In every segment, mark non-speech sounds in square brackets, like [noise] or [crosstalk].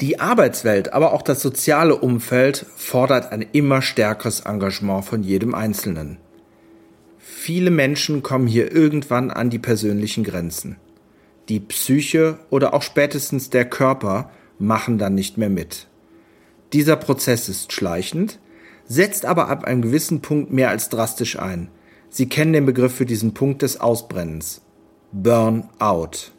Die Arbeitswelt, aber auch das soziale Umfeld fordert ein immer stärkeres Engagement von jedem Einzelnen. Viele Menschen kommen hier irgendwann an die persönlichen Grenzen. Die Psyche oder auch spätestens der Körper machen dann nicht mehr mit. Dieser Prozess ist schleichend, setzt aber ab einem gewissen Punkt mehr als drastisch ein. Sie kennen den Begriff für diesen Punkt des Ausbrennens. Burnout.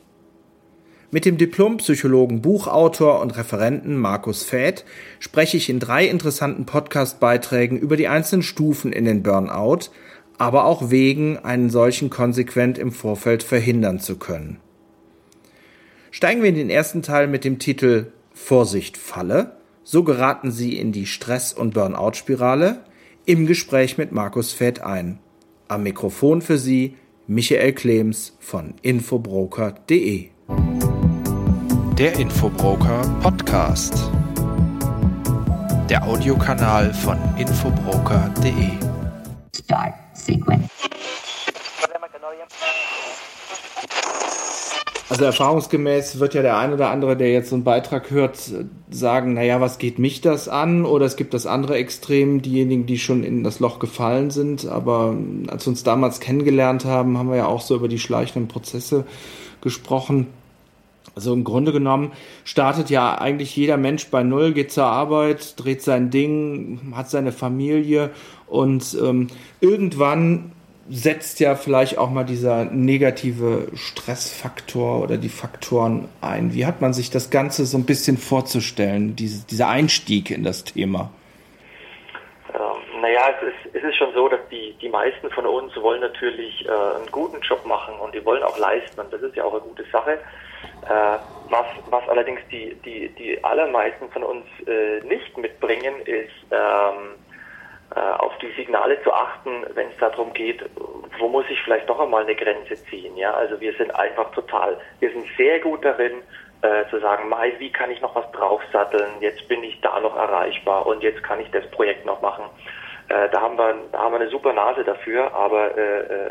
Mit dem Diplompsychologen, Buchautor und Referenten Markus Fäth spreche ich in drei interessanten Podcast-Beiträgen über die einzelnen Stufen in den Burnout, aber auch Wegen, einen solchen konsequent im Vorfeld verhindern zu können. Steigen wir in den ersten Teil mit dem Titel Vorsicht Falle. So geraten Sie in die Stress- und Burnout-Spirale im Gespräch mit Markus Fäth ein. Am Mikrofon für Sie Michael Klems von infobroker.de. Der Infobroker Podcast. Der Audiokanal von infobroker.de. Start Sequence. Also erfahrungsgemäß wird ja der ein oder andere, der jetzt so einen Beitrag hört, sagen, naja, was geht mich das an? Oder es gibt das andere Extrem, diejenigen, die schon in das Loch gefallen sind. Aber als wir uns damals kennengelernt haben, haben wir ja auch so über die schleichenden Prozesse gesprochen. Also im Grunde genommen startet ja eigentlich jeder Mensch bei Null, geht zur Arbeit, dreht sein Ding, hat seine Familie und ähm, irgendwann setzt ja vielleicht auch mal dieser negative Stressfaktor oder die Faktoren ein. Wie hat man sich das Ganze so ein bisschen vorzustellen, diese, dieser Einstieg in das Thema? Ähm, naja, es ist, es ist schon so, dass die, die meisten von uns wollen natürlich äh, einen guten Job machen und die wollen auch leisten und das ist ja auch eine gute Sache. Äh, was, was allerdings die, die, die allermeisten von uns äh, nicht mitbringen, ist ähm, äh, auf die Signale zu achten, wenn es darum geht, wo muss ich vielleicht noch einmal eine Grenze ziehen. Ja, also wir sind einfach total, wir sind sehr gut darin, äh, zu sagen, Mai, wie kann ich noch was draufsatteln? Jetzt bin ich da noch erreichbar und jetzt kann ich das Projekt noch machen. Äh, da haben wir, da haben wir eine super Nase dafür, aber äh,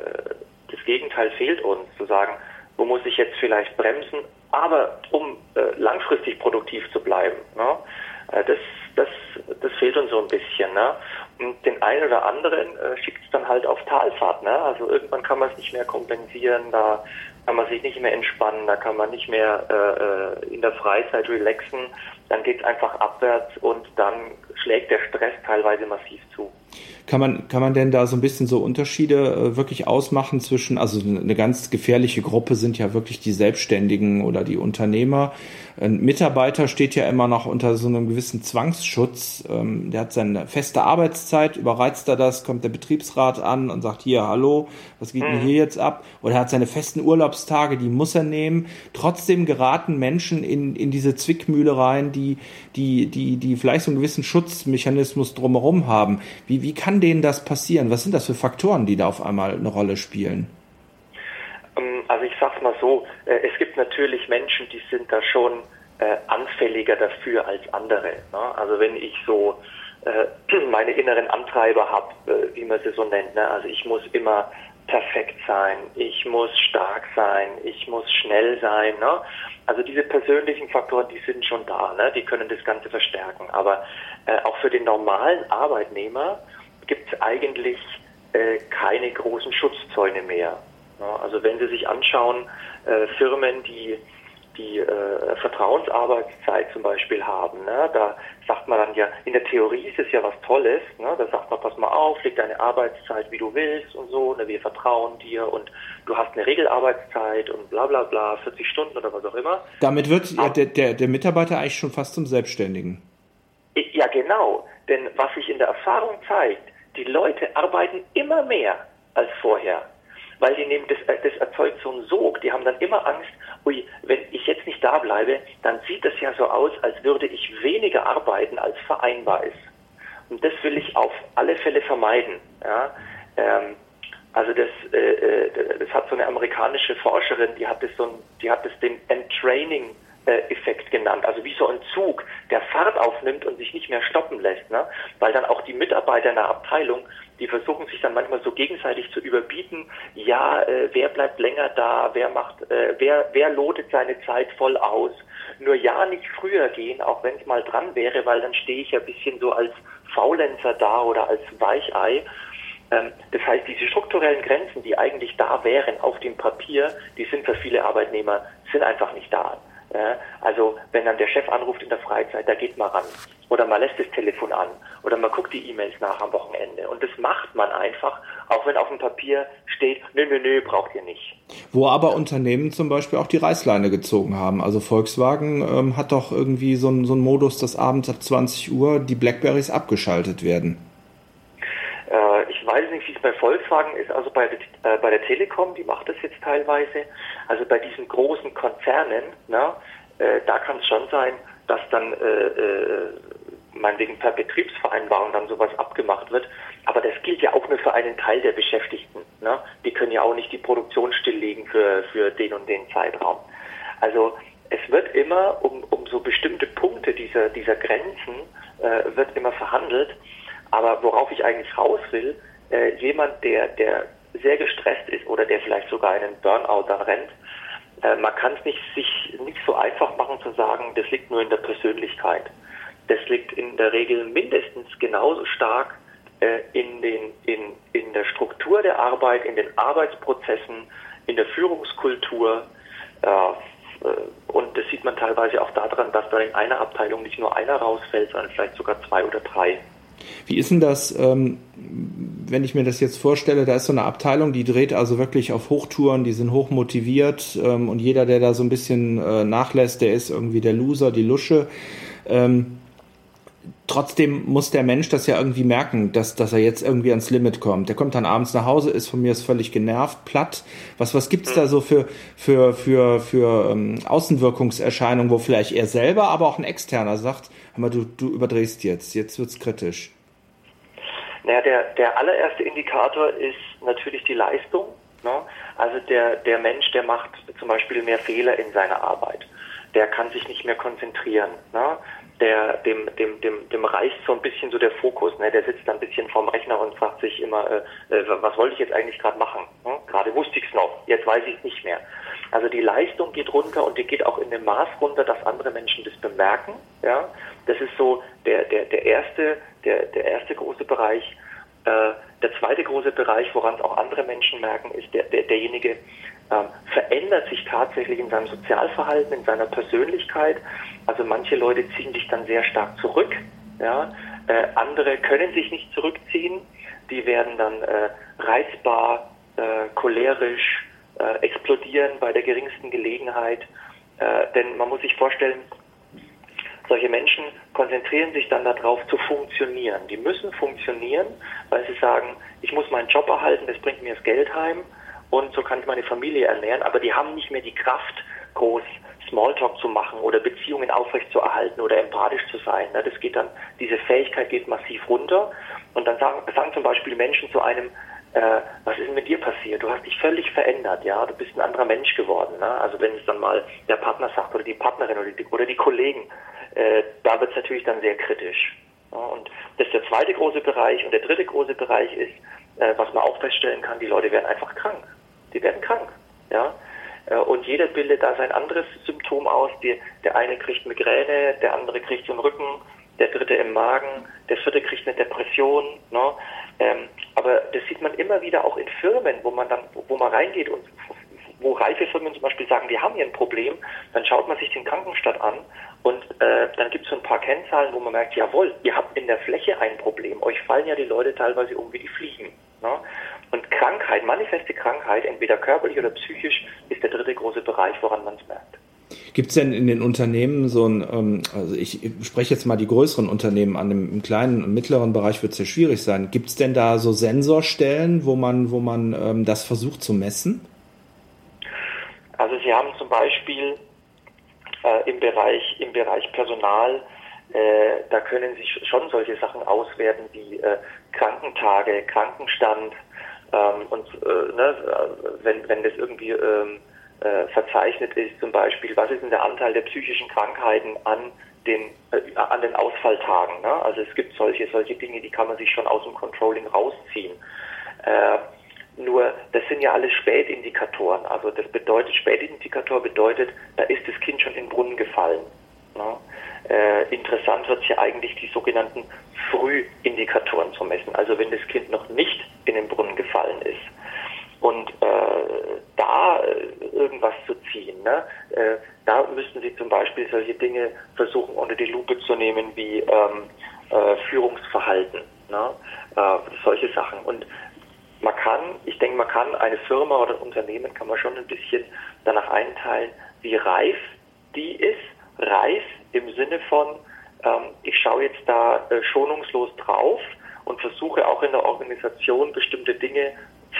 das Gegenteil fehlt uns, zu sagen, wo muss ich jetzt vielleicht bremsen, aber um äh, langfristig produktiv zu bleiben. Ne? Äh, das, das, das fehlt uns so ein bisschen. Ne? Und den einen oder anderen äh, schickt es dann halt auf Talfahrt. Ne? Also irgendwann kann man es nicht mehr kompensieren, da kann man sich nicht mehr entspannen, da kann man nicht mehr äh, äh in der Freizeit relaxen. Dann geht es einfach abwärts und dann schlägt der Stress teilweise massiv zu. Kann man, kann man denn da so ein bisschen so Unterschiede äh, wirklich ausmachen zwischen, also eine ganz gefährliche Gruppe sind ja wirklich die Selbstständigen oder die Unternehmer. Ein Mitarbeiter steht ja immer noch unter so einem gewissen Zwangsschutz. Ähm, der hat seine feste Arbeitszeit, überreizt er das, kommt der Betriebsrat an und sagt, hier, hallo, was geht denn mhm. hier jetzt ab? Oder er hat seine festen Urlaubstage, die muss er nehmen. Trotzdem geraten Menschen in, in diese Zwickmühle rein, die, die, die, die vielleicht so einen gewissen Schutzmechanismus drumherum haben. Wie, wie kann denen das passieren? Was sind das für Faktoren, die da auf einmal eine Rolle spielen? Also ich sag's mal so, äh, es gibt natürlich Menschen, die sind da schon äh, anfälliger dafür als andere. Ne? Also wenn ich so äh, [clears throat] meine inneren Antreiber habe, wie man sie so nennt, ne? also ich muss immer perfekt sein, ich muss stark sein, ich muss schnell sein. Ne? Also diese persönlichen Faktoren, die sind schon da, ne? die können das Ganze verstärken. Aber äh, auch für den normalen Arbeitnehmer gibt es eigentlich äh, keine großen Schutzzäune mehr. Also wenn Sie sich anschauen, äh, Firmen, die die äh, Vertrauensarbeitszeit zum Beispiel haben, ne, da sagt man dann ja, in der Theorie ist es ja was Tolles, ne, da sagt man, pass mal auf, leg deine Arbeitszeit, wie du willst und so, ne, wir vertrauen dir und du hast eine Regelarbeitszeit und bla bla bla, 40 Stunden oder was auch immer. Damit wird ja, der, der, der Mitarbeiter eigentlich schon fast zum Selbstständigen. Ja, genau, denn was sich in der Erfahrung zeigt, die Leute arbeiten immer mehr als vorher weil die nehmen, das, das erzeugt so einen Sog. Die haben dann immer Angst, ui, wenn ich jetzt nicht da bleibe, dann sieht das ja so aus, als würde ich weniger arbeiten, als vereinbar ist. Und das will ich auf alle Fälle vermeiden. Ja? Ähm, also das, äh, äh das hat so eine amerikanische Forscherin, die hat das so ein, die hat das den Entraining Effekt genannt, also wie so ein Zug, der Fahrt aufnimmt und sich nicht mehr stoppen lässt, ne? weil dann auch die Mitarbeiter in der Abteilung, die versuchen sich dann manchmal so gegenseitig zu überbieten, ja, äh, wer bleibt länger da, wer macht, äh, wer, wer lotet seine Zeit voll aus, nur ja nicht früher gehen, auch wenn es mal dran wäre, weil dann stehe ich ja ein bisschen so als Faulenzer da oder als Weichei. Ähm, das heißt, diese strukturellen Grenzen, die eigentlich da wären auf dem Papier, die sind für viele Arbeitnehmer, sind einfach nicht da. Also wenn dann der Chef anruft in der Freizeit, da geht man ran. Oder man lässt das Telefon an. Oder man guckt die E-Mails nach am Wochenende. Und das macht man einfach, auch wenn auf dem Papier steht, nö, nö, nö, braucht ihr nicht. Wo aber Unternehmen zum Beispiel auch die Reißleine gezogen haben. Also Volkswagen ähm, hat doch irgendwie so einen so Modus, dass abends ab 20 Uhr die Blackberries abgeschaltet werden. Äh, ich weiß nicht, wie es bei Volkswagen ist, also bei der, äh, bei der Telekom, die macht das jetzt teilweise. Also bei diesen großen Konzernen, na, äh, da kann es schon sein, dass dann äh, äh, meinetwegen per Betriebsvereinbarung dann sowas abgemacht wird. Aber das gilt ja auch nur für einen Teil der Beschäftigten. Ne? Die können ja auch nicht die Produktion stilllegen für, für den und den Zeitraum. Also es wird immer um, um so bestimmte Punkte dieser, dieser Grenzen äh, wird immer verhandelt. Aber worauf ich eigentlich raus will, äh, jemand, der, der sehr gestresst ist oder der vielleicht sogar einen Burnout dann rennt, äh, man kann es nicht, sich nicht so einfach machen zu sagen, das liegt nur in der Persönlichkeit. Das liegt in der Regel mindestens genauso stark äh, in, den, in, in der Struktur der Arbeit, in den Arbeitsprozessen, in der Führungskultur. Äh, und das sieht man teilweise auch daran, dass da in einer Abteilung nicht nur einer rausfällt, sondern vielleicht sogar zwei oder drei. Wie ist denn das, ähm, wenn ich mir das jetzt vorstelle, da ist so eine Abteilung, die dreht also wirklich auf Hochtouren, die sind hoch motiviert ähm, und jeder, der da so ein bisschen äh, nachlässt, der ist irgendwie der Loser, die Lusche. Ähm, trotzdem muss der Mensch das ja irgendwie merken, dass, dass er jetzt irgendwie ans Limit kommt. Der kommt dann abends nach Hause, ist von mir ist völlig genervt, platt. Was, was gibt's da so für, für, für, für ähm, Außenwirkungserscheinungen, wo vielleicht er selber, aber auch ein Externer sagt, hör mal, du, du überdrehst jetzt, jetzt wird's kritisch? Naja, der, der allererste Indikator ist natürlich die Leistung. Ne? Also der, der Mensch, der macht zum Beispiel mehr Fehler in seiner Arbeit. Der kann sich nicht mehr konzentrieren. Ne? der, dem, dem, dem, dem reicht so ein bisschen so der Fokus. Ne? Der sitzt da ein bisschen vorm Rechner und fragt sich immer, äh, äh was wollte ich jetzt eigentlich gerade machen? Hm? Gerade wusste ich es noch, jetzt weiß ich es nicht mehr. Also die Leistung geht runter und die geht auch in dem Maß runter, dass andere Menschen das bemerken. Ja? Das ist so der, der, der, erste, der, der erste große Bereich. Äh, der zweite große Bereich, woran es auch andere Menschen merken, ist der, der, derjenige, ähm, verändert sich tatsächlich in seinem Sozialverhalten, in seiner Persönlichkeit. Also manche Leute ziehen sich dann sehr stark zurück. Ja? Äh, andere können sich nicht zurückziehen. Die werden dann äh, reizbar, äh, cholerisch, äh, explodieren bei der geringsten Gelegenheit. Äh, denn man muss sich vorstellen, solche Menschen konzentrieren sich dann darauf zu funktionieren. Die müssen funktionieren, weil sie sagen, ich muss meinen Job erhalten, das bringt mir das Geld heim und so kann ich meine Familie ernähren, aber die haben nicht mehr die Kraft, groß Smalltalk zu machen oder Beziehungen aufrechtzuerhalten oder empathisch zu sein. Ne? Das geht dann, diese Fähigkeit geht massiv runter und dann sagen, sagen zum Beispiel Menschen zu einem, äh, was ist denn mit dir passiert? Du hast dich völlig verändert, ja, du bist ein anderer Mensch geworden. Ne? Also wenn es dann mal der Partner sagt oder die Partnerin oder die, oder die Kollegen, äh, da wird es natürlich dann sehr kritisch. Ja? Und das ist der zweite große Bereich und der dritte große Bereich ist, äh, was man auch feststellen kann, die Leute werden einfach krank. Die werden krank. Ja? Äh, und jeder bildet da sein anderes Symptom aus. Die, der eine kriegt Migräne, der andere kriegt einen Rücken, der dritte im Magen, der vierte kriegt eine Depression. Ne? Ähm, aber das sieht man immer wieder auch in Firmen, wo man dann, wo man reingeht und wo reife Firmen zum Beispiel sagen, wir haben hier ein Problem, dann schaut man sich den Krankenstand an äh, dann gibt es so ein paar Kennzahlen, wo man merkt, jawohl, ihr habt in der Fläche ein Problem. Euch fallen ja die Leute teilweise um wie die Fliegen. Ne? Und Krankheit, manifeste Krankheit, entweder körperlich oder psychisch, ist der dritte große Bereich, woran man es merkt. Gibt es denn in den Unternehmen so ein, ähm, also ich spreche jetzt mal die größeren Unternehmen an, im, kleinen und mittleren Bereich wird es ja schwierig sein. Gibt es denn da so Sensorstellen, wo man, wo man ähm, das versucht zu messen? Also Sie haben zum Beispiel äh, im, Bereich, im Bereich Personal, äh, da können sich schon solche Sachen auswerten wie äh, Krankentage, Krankenstand, ähm, und äh, ne, wenn, wenn das irgendwie ähm, äh, verzeichnet ist, zum Beispiel, was ist denn der Anteil der psychischen Krankheiten an den, äh, an den Ausfalltagen. Ne? Also es gibt solche, solche Dinge, die kann man sich schon aus dem Controlling rausziehen. Nur, das sind ja alles Spätindikatoren. Also das bedeutet, Spätindikator bedeutet, da ist das Kind schon in den Brunnen gefallen. Ne? Äh, interessant wird hier eigentlich die sogenannten Frühindikatoren zu messen. Also wenn das Kind noch nicht in den Brunnen gefallen ist. Und äh, da äh, irgendwas zu ziehen, ne? äh, da müssten Sie zum Beispiel solche Dinge versuchen unter die Lupe zu nehmen wie ähm, äh, Führungsverhalten, ne? Äh, solche Sachen. Und man kann, ich denke, man kann eine Firma oder ein Unternehmen kann man schon ein bisschen danach einteilen, wie reif die ist. Reif im Sinne von, ähm, ich schaue jetzt da äh, schonungslos drauf und versuche auch in der Organisation bestimmte Dinge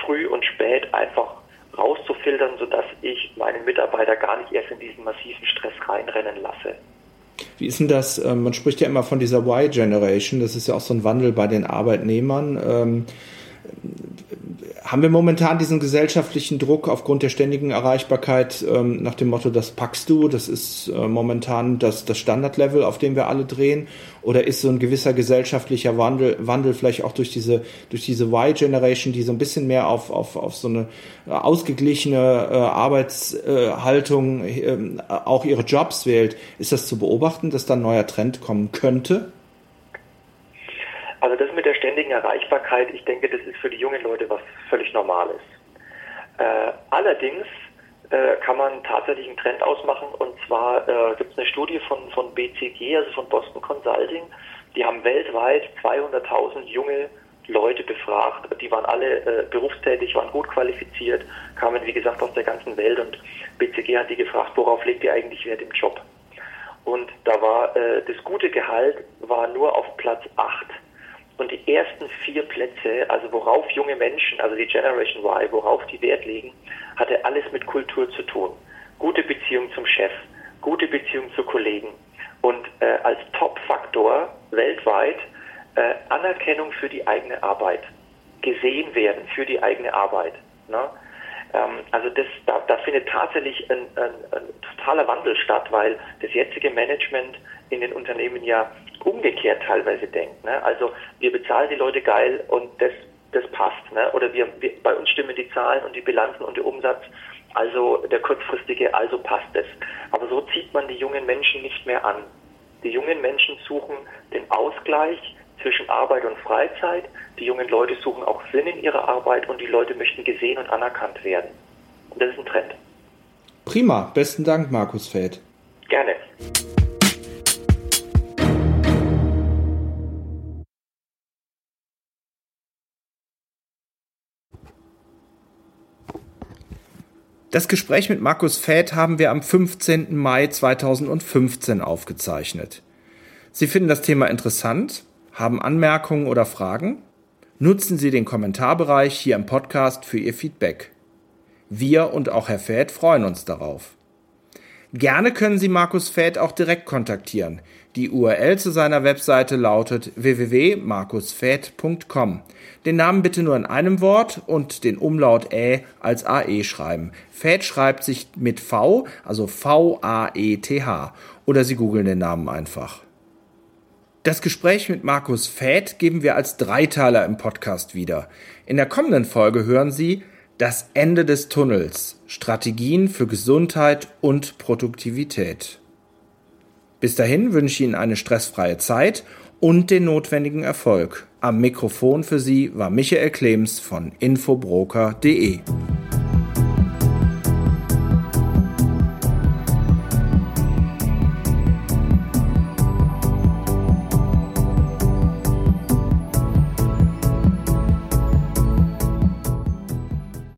früh und spät einfach rauszufiltern, sodass ich meinen Mitarbeiter gar nicht erst in diesen massiven Stress reinrennen lasse. Wie ist denn das? Ähm, man spricht ja immer von dieser Y-Generation, das ist ja auch so ein Wandel bei den Arbeitnehmern. Haben wir momentan diesen gesellschaftlichen Druck aufgrund der ständigen Erreichbarkeit ähm, nach dem Motto, das packst du, das ist äh, momentan das, das Standardlevel, auf dem wir alle drehen? Oder ist so ein gewisser gesellschaftlicher Wandel, Wandel vielleicht auch durch diese, durch diese Y-Generation, die so ein bisschen mehr auf, auf, auf so eine ausgeglichene äh, Arbeitshaltung äh, auch ihre Jobs wählt? Ist das zu beobachten, dass da ein neuer Trend kommen könnte? Ständigen Erreichbarkeit, ich denke, das ist für die jungen Leute was völlig Normales. Äh, allerdings äh, kann man tatsächlich einen Trend ausmachen. Und zwar äh, gibt es eine Studie von, von BCG, also von Boston Consulting, die haben weltweit 200.000 junge Leute befragt, die waren alle äh, berufstätig, waren gut qualifiziert, kamen wie gesagt aus der ganzen Welt. Und BCG hat die gefragt, worauf legt ihr eigentlich Wert im Job? Und da war äh, das gute Gehalt war nur auf Platz 8 und die ersten vier Plätze, also worauf junge Menschen, also die Generation Y, worauf die Wert legen, hatte alles mit Kultur zu tun. Gute Beziehung zum Chef, gute Beziehung zu Kollegen und äh, als Top-Faktor weltweit äh, Anerkennung für die eigene Arbeit, gesehen werden für die eigene Arbeit. Ne? Ähm, also das, da, da findet tatsächlich ein, ein, ein totaler Wandel statt, weil das jetzige Management in den Unternehmen ja umgekehrt teilweise denkt. Ne? Also wir bezahlen die Leute geil und das, das passt. Ne? Oder wir, wir, bei uns stimmen die Zahlen und die Bilanzen und der Umsatz, also der kurzfristige, also passt es. Aber so zieht man die jungen Menschen nicht mehr an. Die jungen Menschen suchen den Ausgleich zwischen Arbeit und Freizeit. Die jungen Leute suchen auch Sinn in ihrer Arbeit und die Leute möchten gesehen und anerkannt werden. Und das ist ein Trend. Prima, besten Dank, Markus Feld. Gerne. Das Gespräch mit Markus Fäth haben wir am 15. Mai 2015 aufgezeichnet. Sie finden das Thema interessant, haben Anmerkungen oder Fragen? Nutzen Sie den Kommentarbereich hier im Podcast für Ihr Feedback. Wir und auch Herr Fäth freuen uns darauf. Gerne können Sie Markus Fäth auch direkt kontaktieren. Die URL zu seiner Webseite lautet www.markusfäth.com. Den Namen bitte nur in einem Wort und den Umlaut Ä als AE schreiben. Fäth schreibt sich mit V, also V-A-E-T-H. Oder Sie googeln den Namen einfach. Das Gespräch mit Markus Fäth geben wir als Dreiteiler im Podcast wieder. In der kommenden Folge hören Sie das Ende des Tunnels. Strategien für Gesundheit und Produktivität. Bis dahin wünsche ich Ihnen eine stressfreie Zeit und den notwendigen Erfolg. Am Mikrofon für Sie war Michael Klems von infobroker.de.